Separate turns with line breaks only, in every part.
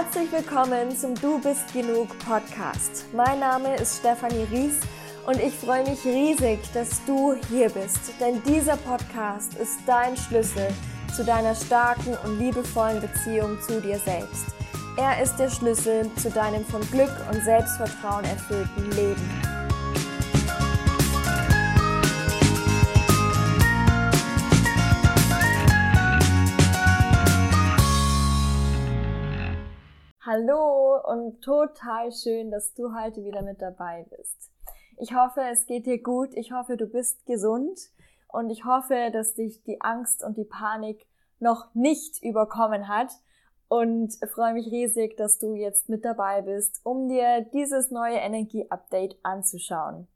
Herzlich willkommen zum Du bist genug Podcast. Mein Name ist Stefanie Ries und ich freue mich riesig, dass du hier bist, denn dieser Podcast ist dein Schlüssel zu deiner starken und liebevollen Beziehung zu dir selbst. Er ist der Schlüssel zu deinem von Glück und Selbstvertrauen erfüllten Leben. Hallo und total schön, dass du heute wieder mit dabei bist. Ich hoffe, es geht dir gut. Ich hoffe, du bist gesund und ich hoffe, dass dich die Angst und die Panik noch nicht überkommen hat und freue mich riesig, dass du jetzt mit dabei bist, um dir dieses neue Energie-Update anzuschauen.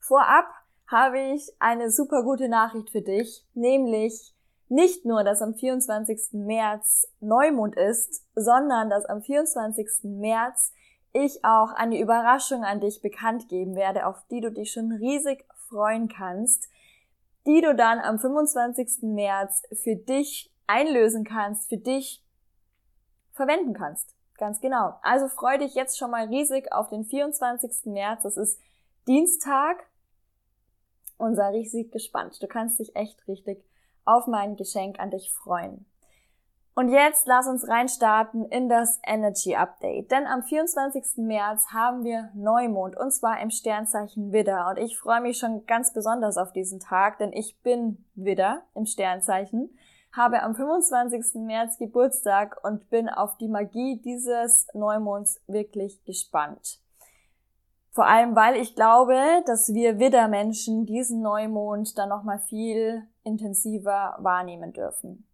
Vorab habe ich eine super gute Nachricht für dich, nämlich nicht nur, dass am 24. März Neumond ist, sondern dass am 24. März ich auch eine Überraschung an dich bekannt geben werde, auf die du dich schon riesig freuen kannst, die du dann am 25. März für dich einlösen kannst, für dich verwenden kannst. Ganz genau. Also freu dich jetzt schon mal riesig auf den 24. März. Das ist Dienstag und sei riesig gespannt. Du kannst dich echt richtig auf mein Geschenk an dich freuen. Und jetzt lass uns reinstarten in das Energy Update. Denn am 24. März haben wir Neumond und zwar im Sternzeichen Widder. Und ich freue mich schon ganz besonders auf diesen Tag, denn ich bin Widder im Sternzeichen, habe am 25. März Geburtstag und bin auf die Magie dieses Neumonds wirklich gespannt. Vor allem, weil ich glaube, dass wir Widdermenschen diesen Neumond dann nochmal viel intensiver wahrnehmen dürfen.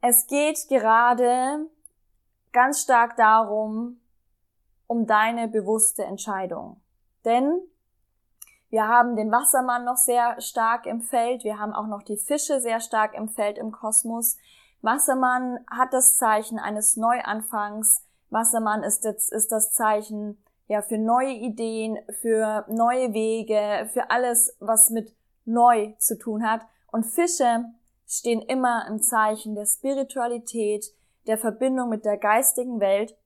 Es geht gerade ganz stark darum, um deine bewusste Entscheidung. Denn wir haben den Wassermann noch sehr stark im Feld, wir haben auch noch die Fische sehr stark im Feld im Kosmos. Wassermann hat das Zeichen eines Neuanfangs. Wassermann ist, jetzt, ist das Zeichen ja, für neue Ideen, für neue Wege, für alles, was mit neu zu tun hat. Und Fische stehen immer im Zeichen der Spiritualität, der Verbindung mit der geistigen Welt.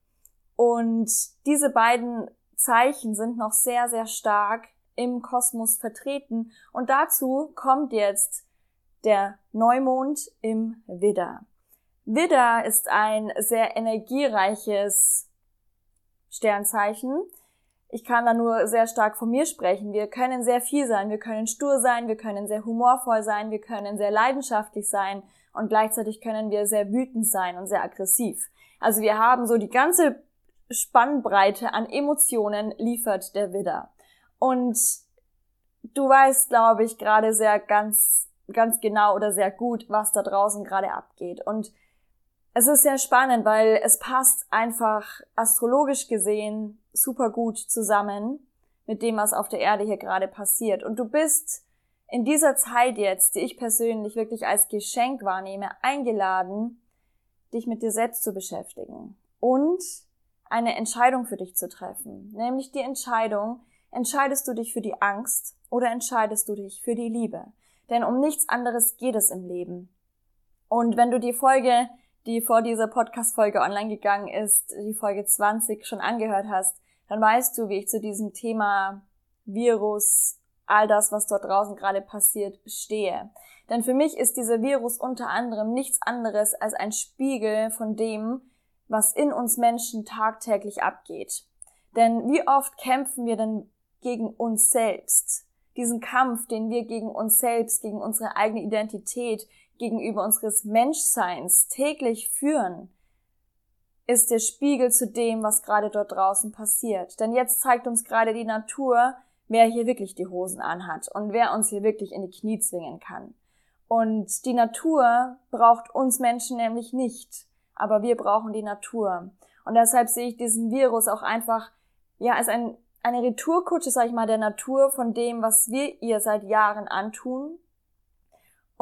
Und diese beiden Zeichen sind noch sehr, sehr stark im Kosmos vertreten. Und dazu kommt jetzt der Neumond im Widder. Widder ist ein sehr energiereiches Sternzeichen. Ich kann da nur sehr stark von mir sprechen. Wir können sehr viel sein. Wir können stur sein, wir können sehr humorvoll sein, wir können sehr leidenschaftlich sein und gleichzeitig können wir sehr wütend sein und sehr aggressiv. Also wir haben so die ganze Spannbreite an Emotionen liefert der Widder. Und du weißt, glaube ich, gerade sehr ganz, ganz genau oder sehr gut, was da draußen gerade abgeht. Und es ist sehr spannend, weil es passt einfach astrologisch gesehen super gut zusammen mit dem, was auf der Erde hier gerade passiert. Und du bist in dieser Zeit jetzt, die ich persönlich wirklich als Geschenk wahrnehme, eingeladen, dich mit dir selbst zu beschäftigen und eine Entscheidung für dich zu treffen. Nämlich die Entscheidung, entscheidest du dich für die Angst oder entscheidest du dich für die Liebe? Denn um nichts anderes geht es im Leben. Und wenn du die Folge die vor dieser Podcast-Folge online gegangen ist, die Folge 20 schon angehört hast, dann weißt du, wie ich zu diesem Thema Virus, all das, was dort draußen gerade passiert, stehe. Denn für mich ist dieser Virus unter anderem nichts anderes als ein Spiegel von dem, was in uns Menschen tagtäglich abgeht. Denn wie oft kämpfen wir denn gegen uns selbst? Diesen Kampf, den wir gegen uns selbst, gegen unsere eigene Identität, gegenüber unseres Menschseins täglich führen, ist der Spiegel zu dem, was gerade dort draußen passiert. Denn jetzt zeigt uns gerade die Natur, wer hier wirklich die Hosen anhat und wer uns hier wirklich in die Knie zwingen kann. Und die Natur braucht uns Menschen nämlich nicht, aber wir brauchen die Natur. Und deshalb sehe ich diesen Virus auch einfach, ja, als ein, eine Retourkutsche, sag ich mal, der Natur von dem, was wir ihr seit Jahren antun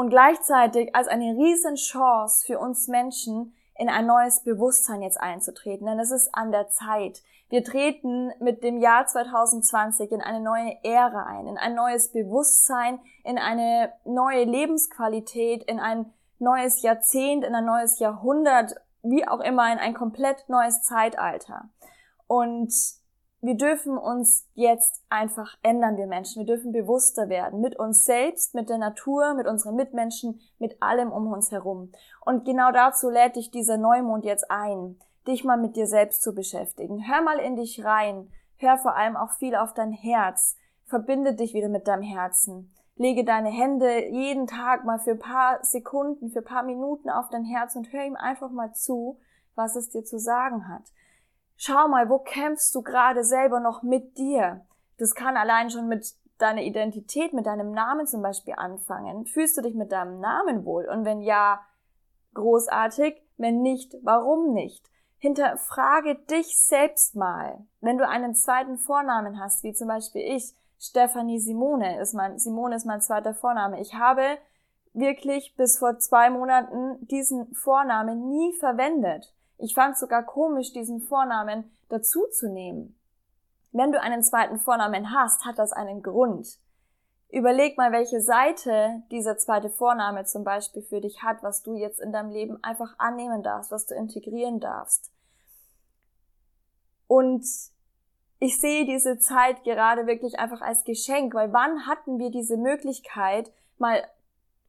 und gleichzeitig als eine riesen Chance für uns Menschen, in ein neues Bewusstsein jetzt einzutreten, denn es ist an der Zeit. Wir treten mit dem Jahr 2020 in eine neue Ära ein, in ein neues Bewusstsein, in eine neue Lebensqualität, in ein neues Jahrzehnt, in ein neues Jahrhundert, wie auch immer in ein komplett neues Zeitalter. Und wir dürfen uns jetzt einfach ändern, wir Menschen. Wir dürfen bewusster werden mit uns selbst, mit der Natur, mit unseren Mitmenschen, mit allem um uns herum. Und genau dazu lädt dich dieser Neumond jetzt ein, dich mal mit dir selbst zu beschäftigen. Hör mal in dich rein. Hör vor allem auch viel auf dein Herz. Verbinde dich wieder mit deinem Herzen. Lege deine Hände jeden Tag mal für paar Sekunden, für paar Minuten auf dein Herz und hör ihm einfach mal zu, was es dir zu sagen hat. Schau mal, wo kämpfst du gerade selber noch mit dir? Das kann allein schon mit deiner Identität, mit deinem Namen zum Beispiel anfangen. Fühlst du dich mit deinem Namen wohl? Und wenn ja, großartig. Wenn nicht, warum nicht? Hinterfrage dich selbst mal. Wenn du einen zweiten Vornamen hast, wie zum Beispiel ich, Stephanie Simone ist mein, Simone ist mein zweiter Vorname. Ich habe wirklich bis vor zwei Monaten diesen Vornamen nie verwendet. Ich fand sogar komisch, diesen Vornamen dazu zu nehmen. Wenn du einen zweiten Vornamen hast, hat das einen Grund. Überleg mal, welche Seite dieser zweite Vorname zum Beispiel für dich hat, was du jetzt in deinem Leben einfach annehmen darfst, was du integrieren darfst. Und ich sehe diese Zeit gerade wirklich einfach als Geschenk, weil wann hatten wir diese Möglichkeit, mal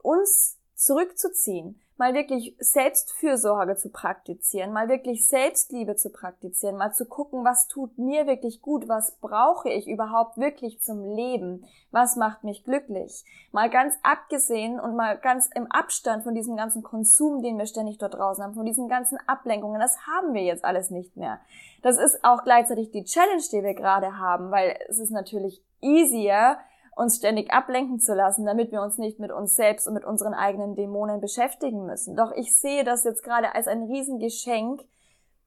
uns zurückzuziehen, mal wirklich Selbstfürsorge zu praktizieren, mal wirklich Selbstliebe zu praktizieren, mal zu gucken, was tut mir wirklich gut, was brauche ich überhaupt wirklich zum Leben, was macht mich glücklich. Mal ganz abgesehen und mal ganz im Abstand von diesem ganzen Konsum, den wir ständig dort draußen haben, von diesen ganzen Ablenkungen, das haben wir jetzt alles nicht mehr. Das ist auch gleichzeitig die Challenge, die wir gerade haben, weil es ist natürlich easier, uns ständig ablenken zu lassen, damit wir uns nicht mit uns selbst und mit unseren eigenen Dämonen beschäftigen müssen. Doch ich sehe das jetzt gerade als ein Riesengeschenk,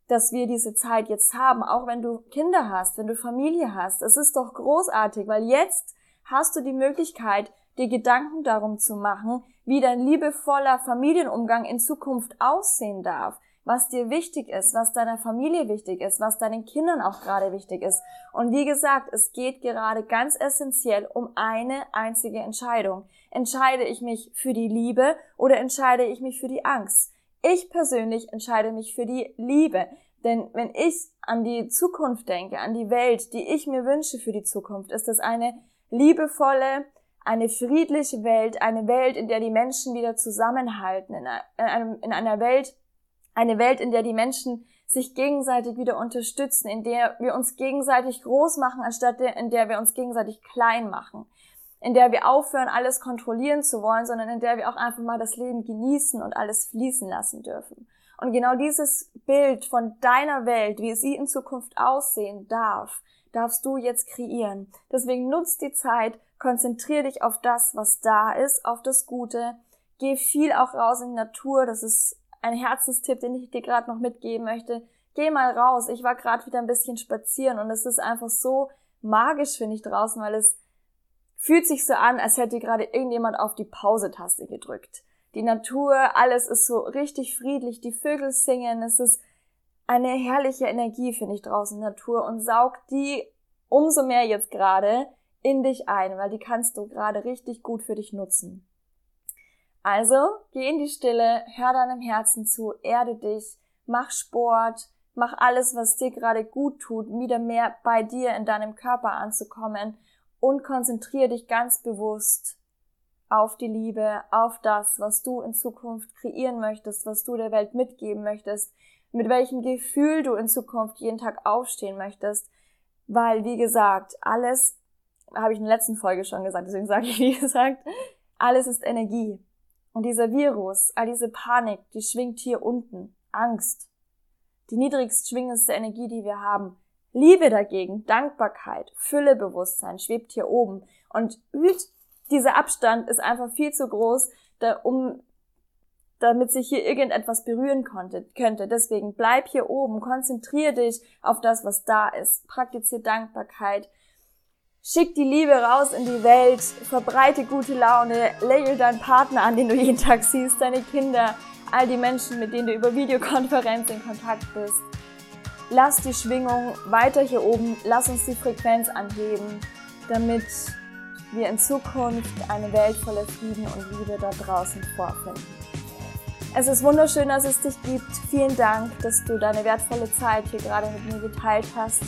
dass wir diese Zeit jetzt haben, auch wenn du Kinder hast, wenn du Familie hast. Es ist doch großartig, weil jetzt hast du die Möglichkeit, dir Gedanken darum zu machen, wie dein liebevoller Familienumgang in Zukunft aussehen darf was dir wichtig ist, was deiner Familie wichtig ist, was deinen Kindern auch gerade wichtig ist. Und wie gesagt, es geht gerade ganz essentiell um eine einzige Entscheidung. Entscheide ich mich für die Liebe oder entscheide ich mich für die Angst? Ich persönlich entscheide mich für die Liebe. Denn wenn ich an die Zukunft denke, an die Welt, die ich mir wünsche für die Zukunft, ist es eine liebevolle, eine friedliche Welt, eine Welt, in der die Menschen wieder zusammenhalten, in, in einer Welt, eine Welt, in der die Menschen sich gegenseitig wieder unterstützen, in der wir uns gegenseitig groß machen, anstatt in der wir uns gegenseitig klein machen. In der wir aufhören, alles kontrollieren zu wollen, sondern in der wir auch einfach mal das Leben genießen und alles fließen lassen dürfen. Und genau dieses Bild von deiner Welt, wie sie in Zukunft aussehen darf, darfst du jetzt kreieren. Deswegen nutzt die Zeit, konzentrier dich auf das, was da ist, auf das Gute. Geh viel auch raus in die Natur, das ist ein Herzenstipp, den ich dir gerade noch mitgeben möchte. Geh mal raus. Ich war gerade wieder ein bisschen spazieren und es ist einfach so magisch, finde ich, draußen, weil es fühlt sich so an, als hätte gerade irgendjemand auf die Pause-Taste gedrückt. Die Natur, alles ist so richtig friedlich, die Vögel singen, es ist eine herrliche Energie, finde ich, draußen Natur und saug die umso mehr jetzt gerade in dich ein, weil die kannst du gerade richtig gut für dich nutzen. Also, geh in die Stille, hör deinem Herzen zu, erde dich, mach Sport, mach alles, was dir gerade gut tut, wieder mehr bei dir in deinem Körper anzukommen und konzentriere dich ganz bewusst auf die Liebe, auf das, was du in Zukunft kreieren möchtest, was du der Welt mitgeben möchtest, mit welchem Gefühl du in Zukunft jeden Tag aufstehen möchtest, weil, wie gesagt, alles, habe ich in der letzten Folge schon gesagt, deswegen sage ich, wie gesagt, alles ist Energie. Und dieser Virus, all diese Panik, die schwingt hier unten. Angst. Die niedrigst schwingendste Energie, die wir haben. Liebe dagegen, Dankbarkeit, Füllebewusstsein schwebt hier oben. Und dieser Abstand ist einfach viel zu groß, da, um, damit sich hier irgendetwas berühren konnte, könnte. Deswegen bleib hier oben, konzentriere dich auf das, was da ist. Praktiziere Dankbarkeit, Schick die Liebe raus in die Welt, verbreite gute Laune, lächel deinen Partner an, den du jeden Tag siehst, deine Kinder, all die Menschen, mit denen du über Videokonferenz in Kontakt bist. Lass die Schwingung weiter hier oben, lass uns die Frequenz anheben, damit wir in Zukunft eine Welt voller Frieden und Liebe da draußen vorfinden. Es ist wunderschön, dass es dich gibt. Vielen Dank, dass du deine wertvolle Zeit hier gerade mit mir geteilt hast.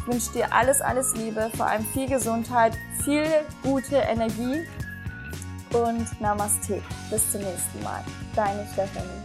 Ich wünsche dir alles, alles Liebe, vor allem viel Gesundheit, viel gute Energie und Namaste. Bis zum nächsten Mal. Deine Stephanie.